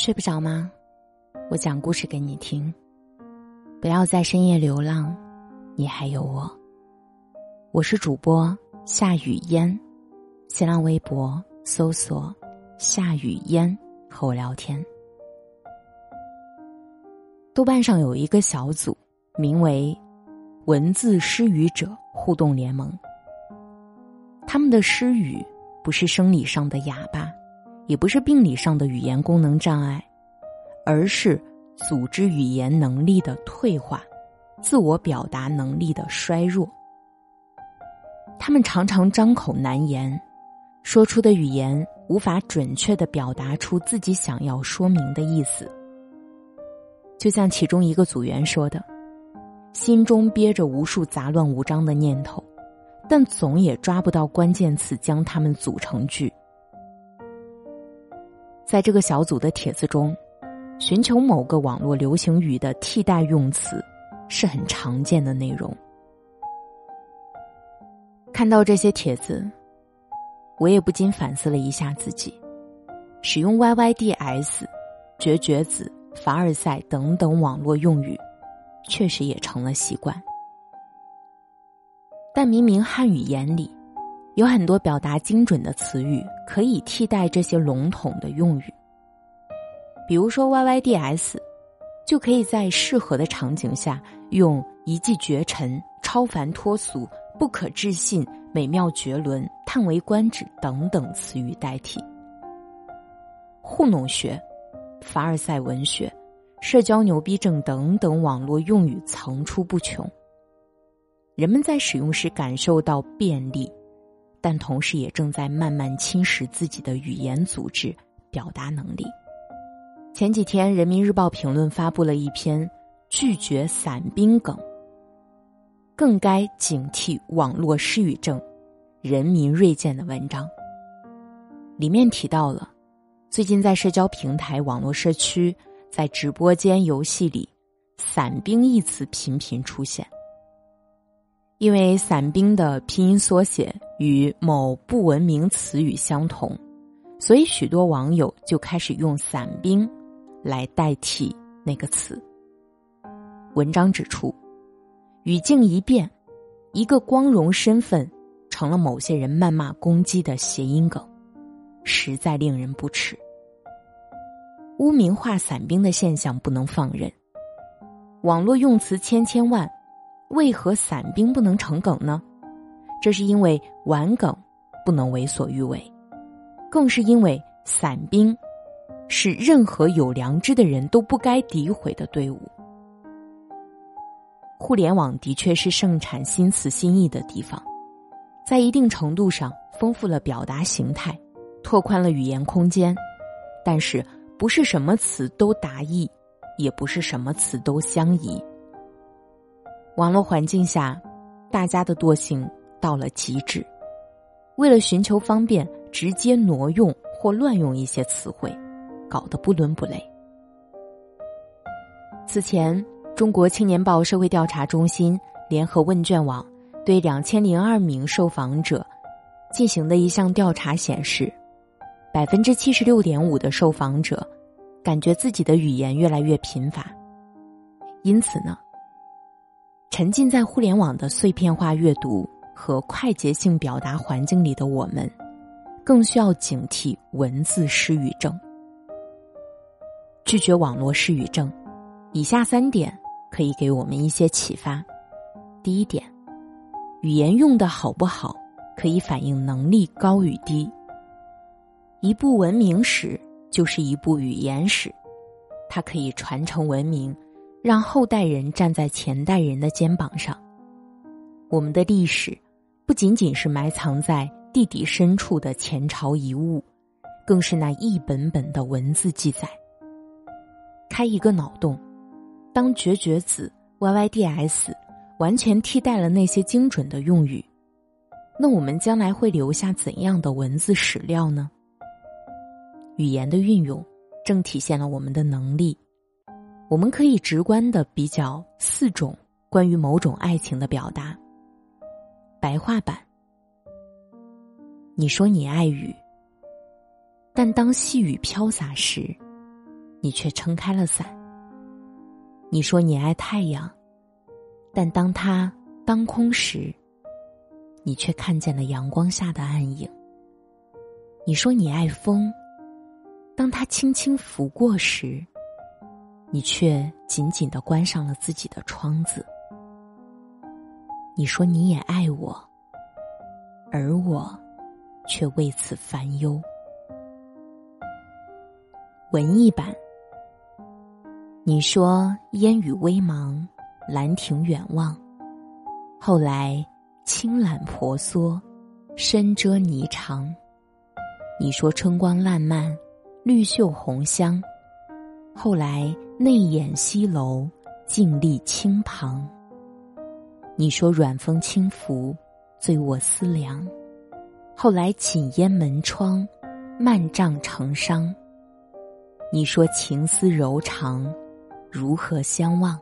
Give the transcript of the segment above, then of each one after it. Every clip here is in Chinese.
睡不着吗？我讲故事给你听。不要在深夜流浪，你还有我。我是主播夏雨嫣，新浪微博搜索“夏雨嫣”和我聊天。豆瓣上有一个小组，名为“文字失语者互动联盟”。他们的失语不是生理上的哑巴。也不是病理上的语言功能障碍，而是组织语言能力的退化，自我表达能力的衰弱。他们常常张口难言，说出的语言无法准确的表达出自己想要说明的意思。就像其中一个组员说的：“心中憋着无数杂乱无章的念头，但总也抓不到关键词将它们组成句。”在这个小组的帖子中，寻求某个网络流行语的替代用词是很常见的内容。看到这些帖子，我也不禁反思了一下自己，使用 “yyds”、“绝绝子”、“凡尔赛”等等网络用语，确实也成了习惯。但明明汉语言里。有很多表达精准的词语可以替代这些笼统的用语，比如说 “yyds”，就可以在适合的场景下用“一骑绝尘”“超凡脱俗”“不可置信”“美妙绝伦”“叹为观止”等等词语代替。糊弄学、凡尔赛文学、社交牛逼症等等网络用语层出不穷，人们在使用时感受到便利。但同时也正在慢慢侵蚀自己的语言组织、表达能力。前几天，《人民日报》评论发布了一篇拒绝散兵梗，更该警惕网络失语症，人民锐见的文章。里面提到了，最近在社交平台、网络社区、在直播间、游戏里，“散兵”一词频频出现。因为“伞兵”的拼音缩写与某不文明词语相同，所以许多网友就开始用“伞兵”来代替那个词。文章指出，语境一变，一个光荣身份成了某些人谩骂攻击的谐音梗，实在令人不齿。污名化“伞兵”的现象不能放任，网络用词千千万。为何散兵不能成梗呢？这是因为玩梗不能为所欲为，更是因为散兵是任何有良知的人都不该诋毁的队伍。互联网的确是盛产新词新意的地方，在一定程度上丰富了表达形态，拓宽了语言空间，但是不是什么词都达意，也不是什么词都相宜。网络环境下，大家的惰性到了极致，为了寻求方便，直接挪用或乱用一些词汇，搞得不伦不类。此前，中国青年报社会调查中心联合问卷网对两千零二名受访者进行的一项调查显示，百分之七十六点五的受访者感觉自己的语言越来越贫乏，因此呢。沉浸在互联网的碎片化阅读和快捷性表达环境里的我们，更需要警惕文字失语症。拒绝网络失语症，以下三点可以给我们一些启发。第一点，语言用的好不好，可以反映能力高与低。一部文明史就是一部语言史，它可以传承文明。让后代人站在前代人的肩膀上，我们的历史不仅仅是埋藏在地底深处的前朝遗物，更是那一本本的文字记载。开一个脑洞，当绝绝子、yyds 完全替代了那些精准的用语，那我们将来会留下怎样的文字史料呢？语言的运用，正体现了我们的能力。我们可以直观的比较四种关于某种爱情的表达。白话版：你说你爱雨，但当细雨飘洒时，你却撑开了伞。你说你爱太阳，但当它当空时，你却看见了阳光下的暗影。你说你爱风，当它轻轻拂过时，你却紧紧的关上了自己的窗子。你说你也爱我，而我却为此烦忧。文艺版，你说烟雨微茫，兰亭远望，后来青缆婆娑，深遮霓裳。你说春光烂漫，绿袖红香，后来内掩西楼，静立青旁。你说软风轻拂，醉卧思量。后来紧烟门窗，漫帐成伤。你说情丝柔长，如何相望？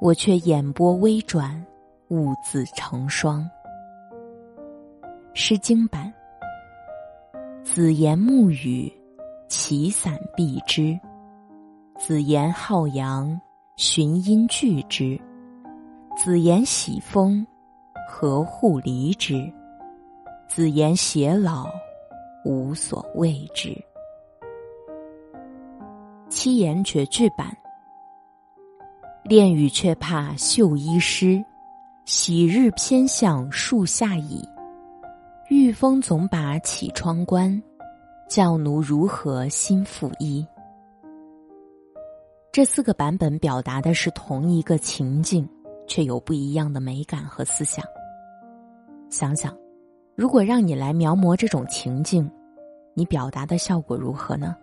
我却眼波微转，兀自成双。诗经版：子言暮雨，其伞避之；子言好阳，寻阴拒之。子言喜风，何户离之？子言偕老，无所谓之。七言绝句版：恋雨却怕绣衣湿，喜日偏向树下倚。遇风总把绮窗关，教奴如何心复衣？这四个版本表达的是同一个情境。却有不一样的美感和思想。想想，如果让你来描摹这种情境，你表达的效果如何呢？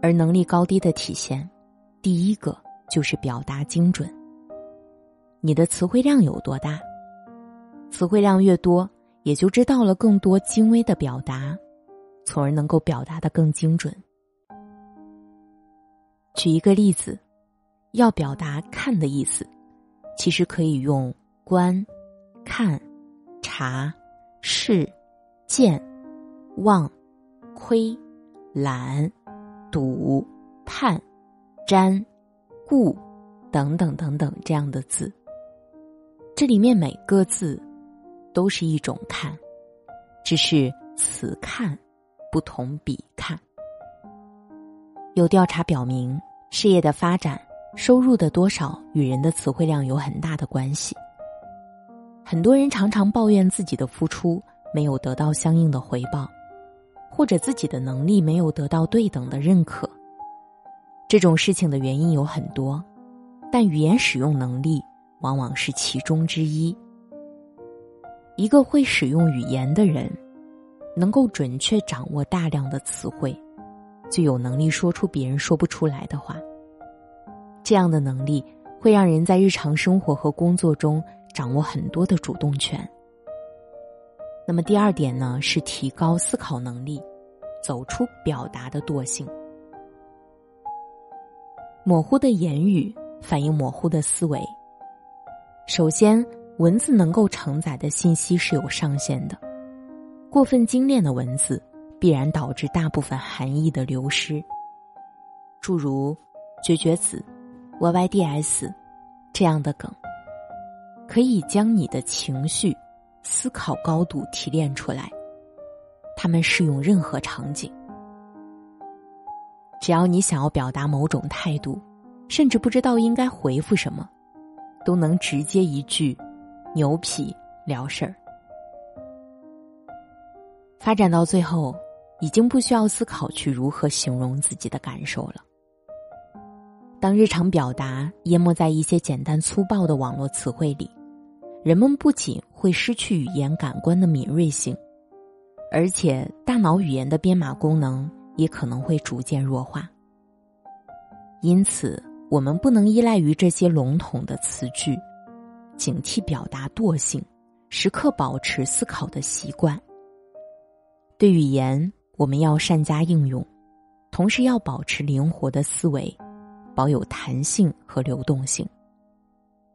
而能力高低的体现，第一个就是表达精准。你的词汇量有多大？词汇量越多，也就知道了更多精微的表达，从而能够表达的更精准。举一个例子，要表达“看”的意思。其实可以用观、看、察、视、见、望、窥、览、睹、判、瞻、顾等等等等这样的字。这里面每个字都是一种看，只是此看不同彼看。有调查表明，事业的发展。收入的多少与人的词汇量有很大的关系。很多人常常抱怨自己的付出没有得到相应的回报，或者自己的能力没有得到对等的认可。这种事情的原因有很多，但语言使用能力往往是其中之一。一个会使用语言的人，能够准确掌握大量的词汇，就有能力说出别人说不出来的话。这样的能力会让人在日常生活和工作中掌握很多的主动权。那么第二点呢，是提高思考能力，走出表达的惰性。模糊的言语反映模糊的思维。首先，文字能够承载的信息是有上限的，过分精炼的文字必然导致大部分含义的流失。诸如“绝绝子”。Y Y D S，这样的梗，可以将你的情绪、思考高度提炼出来。它们适用任何场景。只要你想要表达某种态度，甚至不知道应该回复什么，都能直接一句“牛皮”了事儿。发展到最后，已经不需要思考去如何形容自己的感受了。当日常表达淹没在一些简单粗暴的网络词汇里，人们不仅会失去语言感官的敏锐性，而且大脑语言的编码功能也可能会逐渐弱化。因此，我们不能依赖于这些笼统的词句，警惕表达惰性，时刻保持思考的习惯。对语言，我们要善加应用，同时要保持灵活的思维。保有弹性和流动性，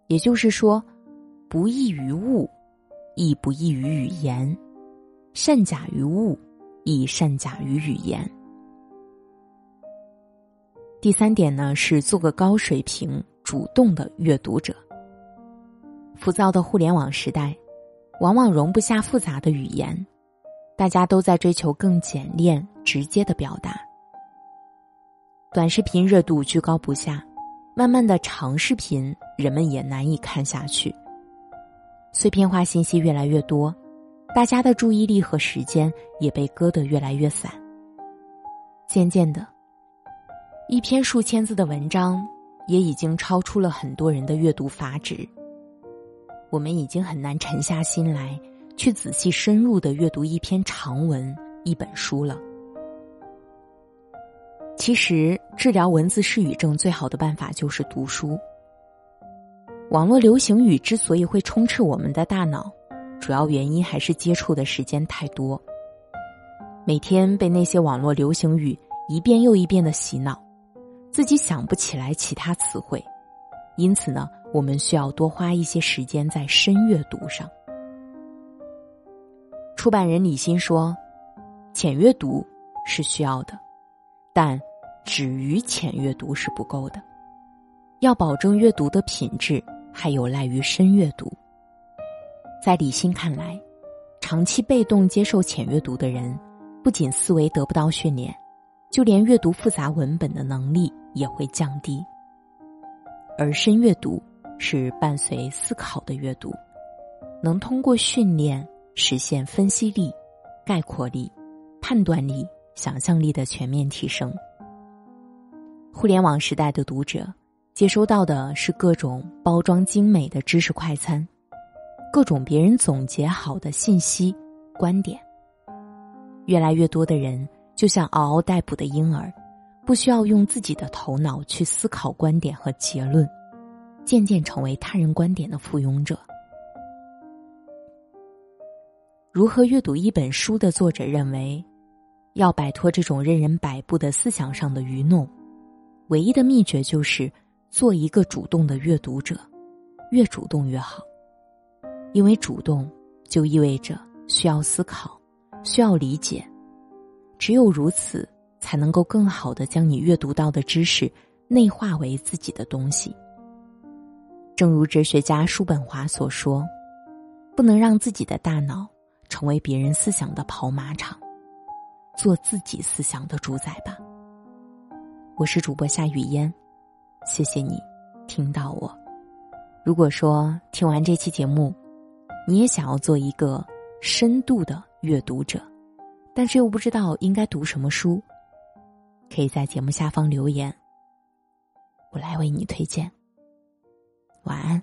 也就是说，不易于物，亦不易于语言；善假于物，亦善假于语言。第三点呢，是做个高水平、主动的阅读者。浮躁的互联网时代，往往容不下复杂的语言，大家都在追求更简练、直接的表达。短视频热度居高不下，慢慢的长视频人们也难以看下去。碎片化信息越来越多，大家的注意力和时间也被割得越来越散。渐渐的，一篇数千字的文章也已经超出了很多人的阅读阀值。我们已经很难沉下心来去仔细深入的阅读一篇长文、一本书了。其实，治疗文字失语症最好的办法就是读书。网络流行语之所以会充斥我们的大脑，主要原因还是接触的时间太多，每天被那些网络流行语一遍又一遍的洗脑，自己想不起来其他词汇。因此呢，我们需要多花一些时间在深阅读上。出版人李欣说：“浅阅读是需要的，但止于浅阅读是不够的。要保证阅读的品质，还有赖于深阅读。”在李欣看来，长期被动接受浅阅读的人，不仅思维得不到训练，就连阅读复杂文本的能力也会降低。而深阅读是伴随思考的阅读，能通过训练实现分析力、概括力、判断力、想象力的全面提升。互联网时代的读者接收到的是各种包装精美的知识快餐，各种别人总结好的信息、观点。越来越多的人就像嗷嗷待哺的婴儿。不需要用自己的头脑去思考观点和结论，渐渐成为他人观点的附庸者。如何阅读一本书的作者认为，要摆脱这种任人摆布的思想上的愚弄，唯一的秘诀就是做一个主动的阅读者，越主动越好。因为主动就意味着需要思考，需要理解，只有如此。才能够更好的将你阅读到的知识内化为自己的东西。正如哲学家叔本华所说：“不能让自己的大脑成为别人思想的跑马场，做自己思想的主宰吧。”我是主播夏雨嫣，谢谢你听到我。如果说听完这期节目，你也想要做一个深度的阅读者，但是又不知道应该读什么书。可以在节目下方留言，我来为你推荐。晚安。